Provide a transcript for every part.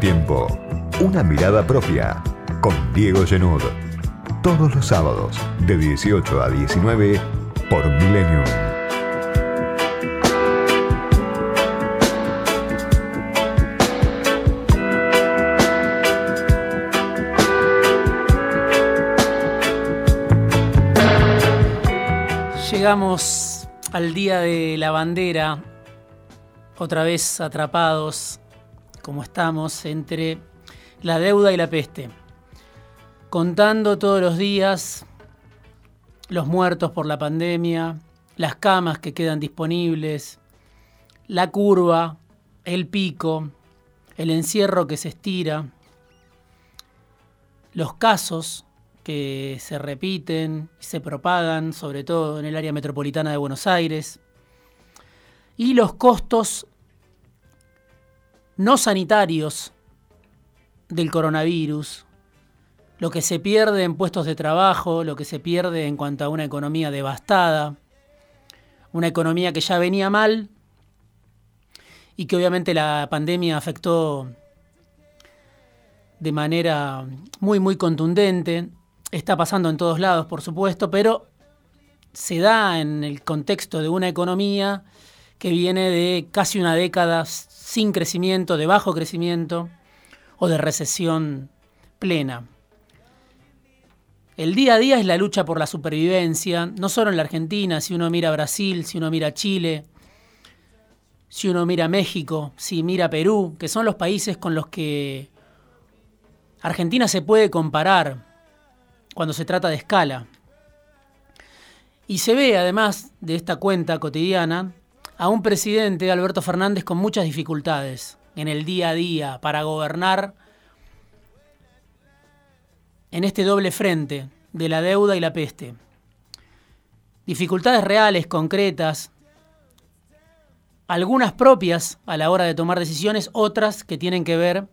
tiempo. Una mirada propia con Diego Genud. Todos los sábados de 18 a 19 por Milenio. Llegamos al día de la bandera, otra vez atrapados como estamos entre la deuda y la peste, contando todos los días los muertos por la pandemia, las camas que quedan disponibles, la curva, el pico, el encierro que se estira, los casos que se repiten y se propagan, sobre todo en el área metropolitana de Buenos Aires, y los costos no sanitarios del coronavirus, lo que se pierde en puestos de trabajo, lo que se pierde en cuanto a una economía devastada, una economía que ya venía mal y que obviamente la pandemia afectó de manera muy, muy contundente. Está pasando en todos lados, por supuesto, pero se da en el contexto de una economía que viene de casi una década sin crecimiento, de bajo crecimiento o de recesión plena. El día a día es la lucha por la supervivencia, no solo en la Argentina, si uno mira Brasil, si uno mira Chile, si uno mira México, si mira Perú, que son los países con los que Argentina se puede comparar cuando se trata de escala. Y se ve, además de esta cuenta cotidiana, a un presidente, Alberto Fernández, con muchas dificultades en el día a día para gobernar en este doble frente de la deuda y la peste. Dificultades reales, concretas, algunas propias a la hora de tomar decisiones, otras que tienen que ver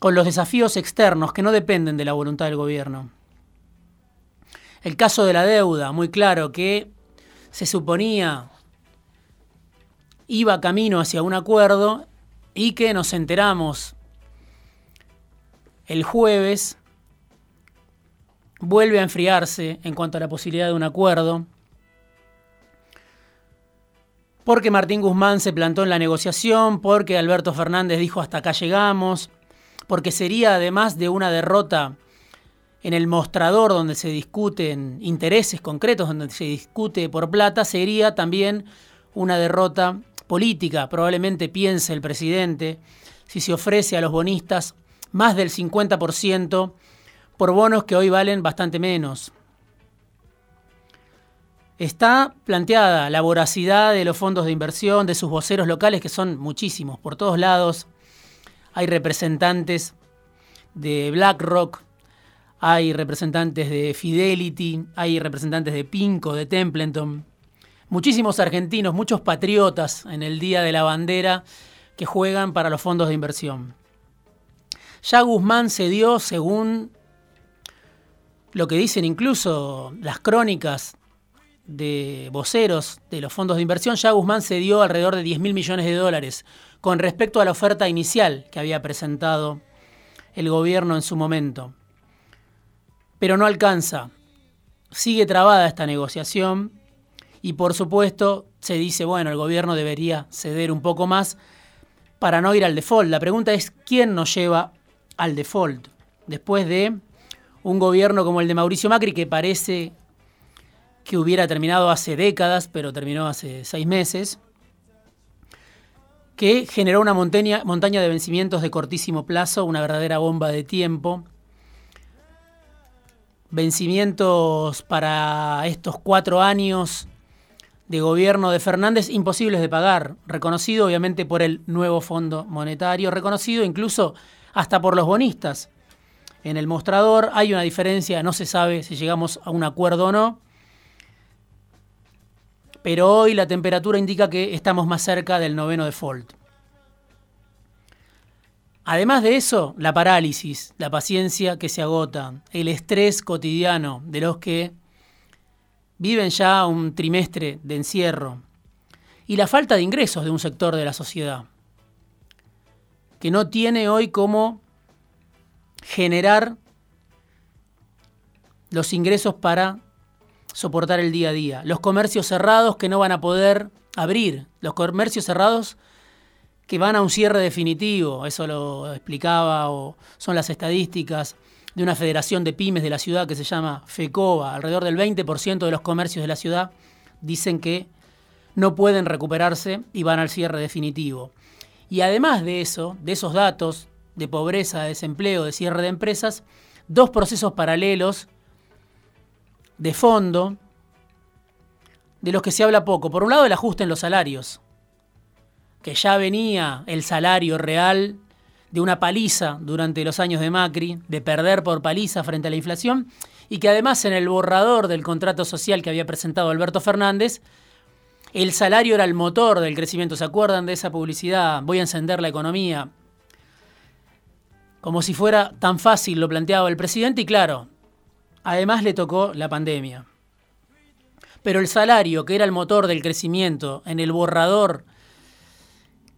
con los desafíos externos que no dependen de la voluntad del gobierno. El caso de la deuda, muy claro que se suponía iba camino hacia un acuerdo y que nos enteramos el jueves vuelve a enfriarse en cuanto a la posibilidad de un acuerdo, porque Martín Guzmán se plantó en la negociación, porque Alberto Fernández dijo hasta acá llegamos, porque sería además de una derrota en el mostrador donde se discuten intereses concretos, donde se discute por plata, sería también una derrota política. Probablemente piense el presidente, si se ofrece a los bonistas más del 50% por bonos que hoy valen bastante menos. Está planteada la voracidad de los fondos de inversión, de sus voceros locales, que son muchísimos, por todos lados. Hay representantes de BlackRock, hay representantes de Fidelity, hay representantes de Pinco, de Templeton, muchísimos argentinos, muchos patriotas en el Día de la Bandera que juegan para los fondos de inversión. Ya Guzmán se dio, según lo que dicen incluso las crónicas de voceros de los fondos de inversión, ya Guzmán se dio alrededor de 10 mil millones de dólares con respecto a la oferta inicial que había presentado el gobierno en su momento pero no alcanza. Sigue trabada esta negociación y por supuesto se dice, bueno, el gobierno debería ceder un poco más para no ir al default. La pregunta es, ¿quién nos lleva al default? Después de un gobierno como el de Mauricio Macri, que parece que hubiera terminado hace décadas, pero terminó hace seis meses, que generó una montaña, montaña de vencimientos de cortísimo plazo, una verdadera bomba de tiempo, vencimientos para estos cuatro años de gobierno de Fernández imposibles de pagar, reconocido obviamente por el nuevo Fondo Monetario, reconocido incluso hasta por los bonistas. En el mostrador hay una diferencia, no se sabe si llegamos a un acuerdo o no, pero hoy la temperatura indica que estamos más cerca del noveno default. Además de eso, la parálisis, la paciencia que se agota, el estrés cotidiano de los que viven ya un trimestre de encierro y la falta de ingresos de un sector de la sociedad. que no tiene hoy cómo generar los ingresos para soportar el día a día. Los comercios cerrados que no van a poder abrir. Los comercios cerrados que van a un cierre definitivo. Eso lo explicaba o son las estadísticas de una federación de pymes de la ciudad que se llama FECOBA. Alrededor del 20% de los comercios de la ciudad dicen que no pueden recuperarse y van al cierre definitivo. Y además de eso, de esos datos de pobreza, de desempleo, de cierre de empresas, dos procesos paralelos de fondo de los que se habla poco. Por un lado, el ajuste en los salarios, que ya venía el salario real de una paliza durante los años de Macri, de perder por paliza frente a la inflación, y que además en el borrador del contrato social que había presentado Alberto Fernández, el salario era el motor del crecimiento. ¿Se acuerdan de esa publicidad? Voy a encender la economía. Como si fuera tan fácil, lo planteaba el presidente, y claro, además le tocó la pandemia. Pero el salario, que era el motor del crecimiento en el borrador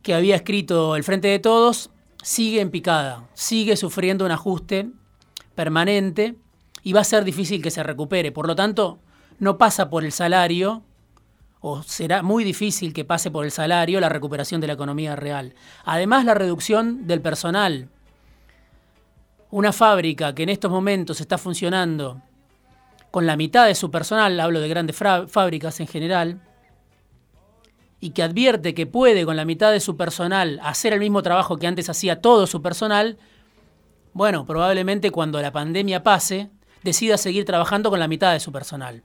que había escrito el Frente de Todos, sigue en picada, sigue sufriendo un ajuste permanente y va a ser difícil que se recupere. Por lo tanto, no pasa por el salario, o será muy difícil que pase por el salario la recuperación de la economía real. Además, la reducción del personal. Una fábrica que en estos momentos está funcionando con la mitad de su personal, hablo de grandes fábricas en general, y que advierte que puede con la mitad de su personal hacer el mismo trabajo que antes hacía todo su personal, bueno, probablemente cuando la pandemia pase, decida seguir trabajando con la mitad de su personal.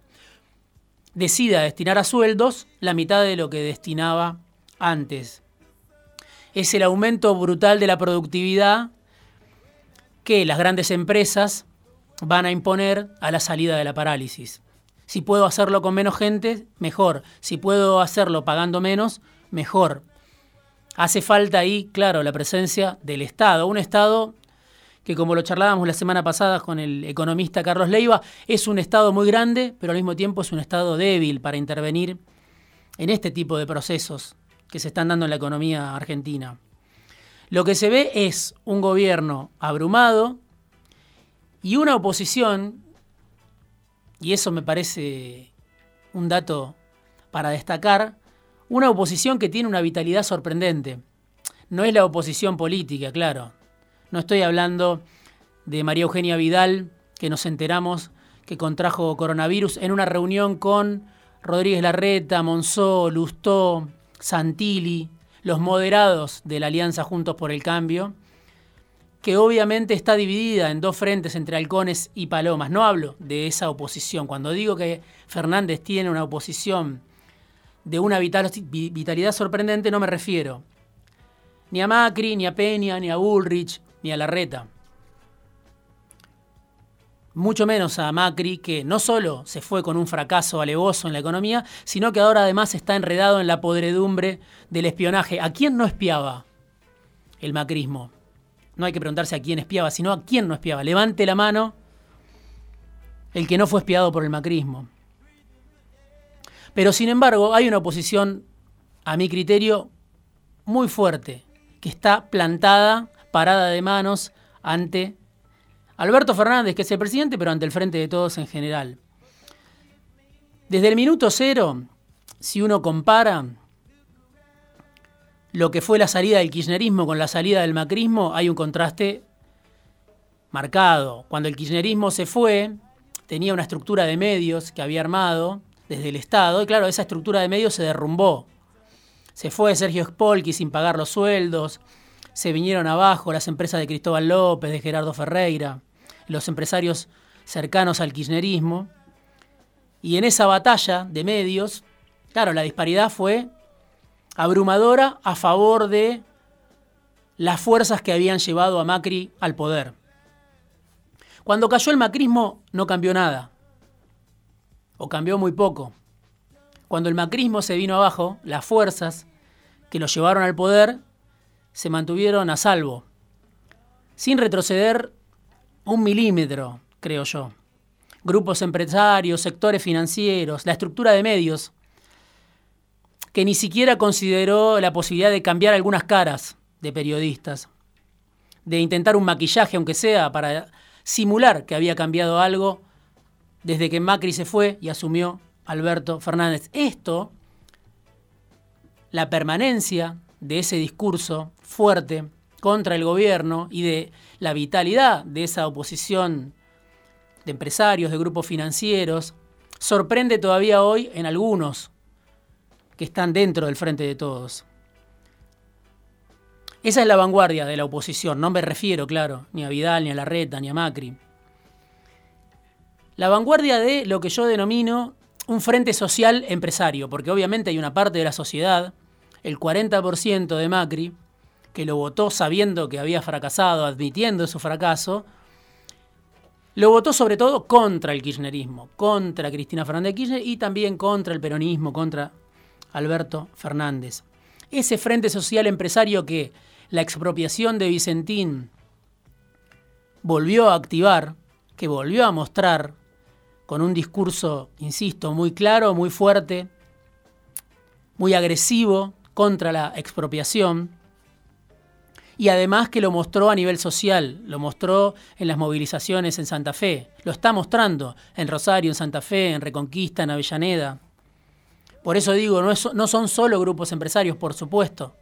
Decida destinar a sueldos la mitad de lo que destinaba antes. Es el aumento brutal de la productividad que las grandes empresas van a imponer a la salida de la parálisis. Si puedo hacerlo con menos gente, mejor. Si puedo hacerlo pagando menos, mejor. Hace falta ahí, claro, la presencia del Estado. Un Estado que como lo charlábamos la semana pasada con el economista Carlos Leiva, es un Estado muy grande, pero al mismo tiempo es un Estado débil para intervenir en este tipo de procesos que se están dando en la economía argentina. Lo que se ve es un gobierno abrumado y una oposición, y eso me parece un dato para destacar, una oposición que tiene una vitalidad sorprendente. No es la oposición política, claro, no estoy hablando de María Eugenia Vidal, que nos enteramos que contrajo coronavirus en una reunión con Rodríguez Larreta, Monzó, Lustó, Santilli, los moderados de la Alianza Juntos por el Cambio, que obviamente está dividida en dos frentes entre halcones y palomas. No hablo de esa oposición. Cuando digo que Fernández tiene una oposición de una vitalidad sorprendente, no me refiero ni a Macri, ni a Peña, ni a Bullrich, ni a Larreta. Mucho menos a Macri, que no solo se fue con un fracaso alevoso en la economía, sino que ahora además está enredado en la podredumbre del espionaje. ¿A quién no espiaba el macrismo? No hay que preguntarse a quién espiaba, sino a quién no espiaba. Levante la mano el que no fue espiado por el macrismo. Pero sin embargo, hay una oposición, a mi criterio, muy fuerte, que está plantada parada de manos ante Alberto Fernández, que es el presidente, pero ante el frente de todos en general. Desde el minuto cero, si uno compara lo que fue la salida del kirchnerismo con la salida del macrismo, hay un contraste marcado. Cuando el kirchnerismo se fue, tenía una estructura de medios que había armado desde el Estado, y claro, esa estructura de medios se derrumbó. Se fue Sergio Spolky sin pagar los sueldos, se vinieron abajo las empresas de Cristóbal López, de Gerardo Ferreira, los empresarios cercanos al kirchnerismo. Y en esa batalla de medios, claro, la disparidad fue abrumadora a favor de las fuerzas que habían llevado a Macri al poder. Cuando cayó el macrismo no cambió nada, o cambió muy poco. Cuando el macrismo se vino abajo, las fuerzas que lo llevaron al poder se mantuvieron a salvo, sin retroceder un milímetro, creo yo. Grupos empresarios, sectores financieros, la estructura de medios, que ni siquiera consideró la posibilidad de cambiar algunas caras de periodistas. de intentar un maquillaje, aunque sea, para simular que había cambiado algo desde que Macri se fue y asumió Alberto Fernández. Esto, la permanencia de ese discurso fuerte contra el gobierno y de la vitalidad de esa oposición de empresarios, de grupos financieros, sorprende todavía hoy en algunos que están dentro del frente de todos. Esa es la vanguardia de la oposición, no me refiero, claro, ni a Vidal, ni a Larreta, ni a Macri. La vanguardia de lo que yo denomino un frente social empresario, porque obviamente hay una parte de la sociedad, el 40% de Macri, que lo votó sabiendo que había fracasado, admitiendo su fracaso, lo votó sobre todo contra el kirchnerismo, contra Cristina Fernández de Kirchner y también contra el peronismo, contra Alberto Fernández. Ese frente social empresario que la expropiación de Vicentín volvió a activar, que volvió a mostrar con un discurso, insisto, muy claro, muy fuerte, muy agresivo contra la expropiación, y además que lo mostró a nivel social, lo mostró en las movilizaciones en Santa Fe, lo está mostrando en Rosario, en Santa Fe, en Reconquista, en Avellaneda. Por eso digo, no, no son solo grupos empresarios, por supuesto,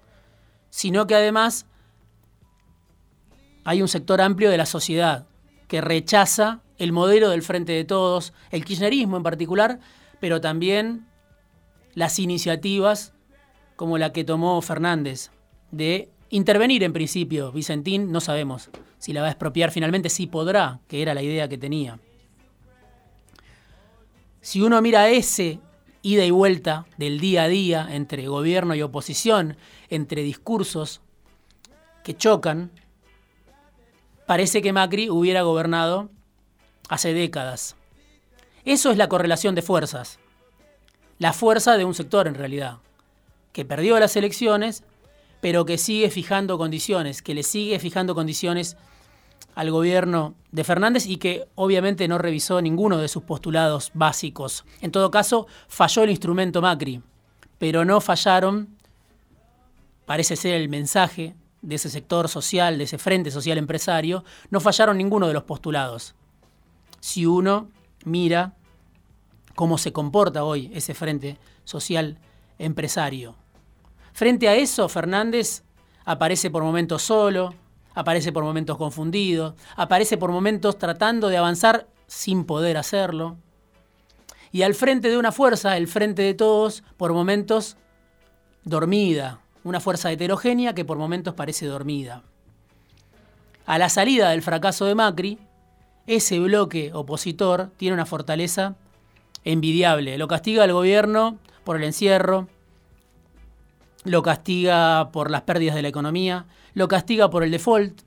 sino que además hay un sector amplio de la sociedad que rechaza el modelo del Frente de Todos, el kirchnerismo en particular, pero también las iniciativas como la que tomó Fernández de intervenir en principio. Vicentín no sabemos si la va a expropiar finalmente, si podrá, que era la idea que tenía. Si uno mira ese ida y vuelta del día a día entre gobierno y oposición, entre discursos que chocan, parece que Macri hubiera gobernado hace décadas. Eso es la correlación de fuerzas. La fuerza de un sector en realidad, que perdió las elecciones, pero que sigue fijando condiciones, que le sigue fijando condiciones al gobierno de Fernández y que obviamente no revisó ninguno de sus postulados básicos. En todo caso, falló el instrumento Macri, pero no fallaron, parece ser el mensaje de ese sector social, de ese frente social empresario, no fallaron ninguno de los postulados. Si uno mira cómo se comporta hoy ese frente social empresario. Frente a eso, Fernández aparece por momentos solo, aparece por momentos confundido, aparece por momentos tratando de avanzar sin poder hacerlo. Y al frente de una fuerza, el frente de todos, por momentos dormida, una fuerza heterogénea que por momentos parece dormida. A la salida del fracaso de Macri, ese bloque opositor tiene una fortaleza envidiable. Lo castiga el gobierno por el encierro, lo castiga por las pérdidas de la economía, lo castiga por el default,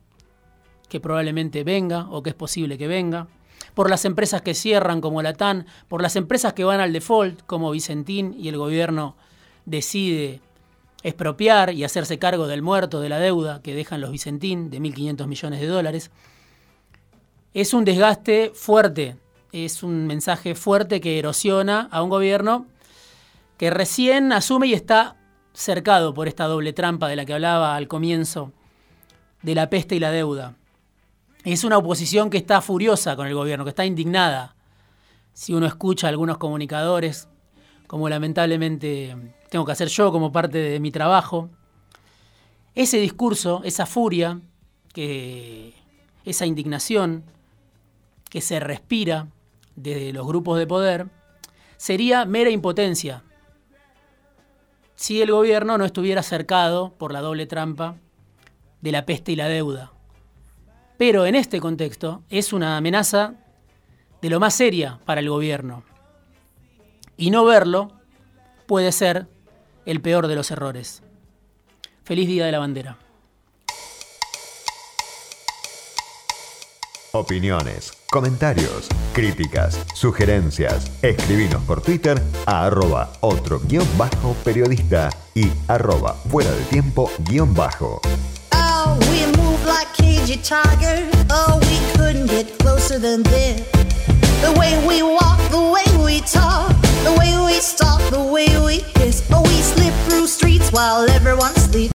que probablemente venga o que es posible que venga, por las empresas que cierran como la TAN, por las empresas que van al default como Vicentín y el gobierno decide expropiar y hacerse cargo del muerto, de la deuda que dejan los Vicentín de 1.500 millones de dólares. Es un desgaste fuerte, es un mensaje fuerte que erosiona a un gobierno que recién asume y está cercado por esta doble trampa de la que hablaba al comienzo, de la peste y la deuda. Es una oposición que está furiosa con el gobierno, que está indignada. Si uno escucha a algunos comunicadores, como lamentablemente tengo que hacer yo como parte de mi trabajo, ese discurso, esa furia, que, esa indignación que se respira desde los grupos de poder, sería mera impotencia si el gobierno no estuviera cercado por la doble trampa de la peste y la deuda. Pero en este contexto es una amenaza de lo más seria para el gobierno. Y no verlo puede ser el peor de los errores. Feliz Día de la Bandera. Opiniones, comentarios, críticas, sugerencias. Escribinos por Twitter a arroba otro guion bajo periodista y arroba fuera de tiempo guion bajo. Oh, we move like cagey tiger. Oh, we couldn't get closer than this. The way we walk, the way we talk, the way we stalk, the way we kiss. Oh, we slip through streets while everyone sleeps.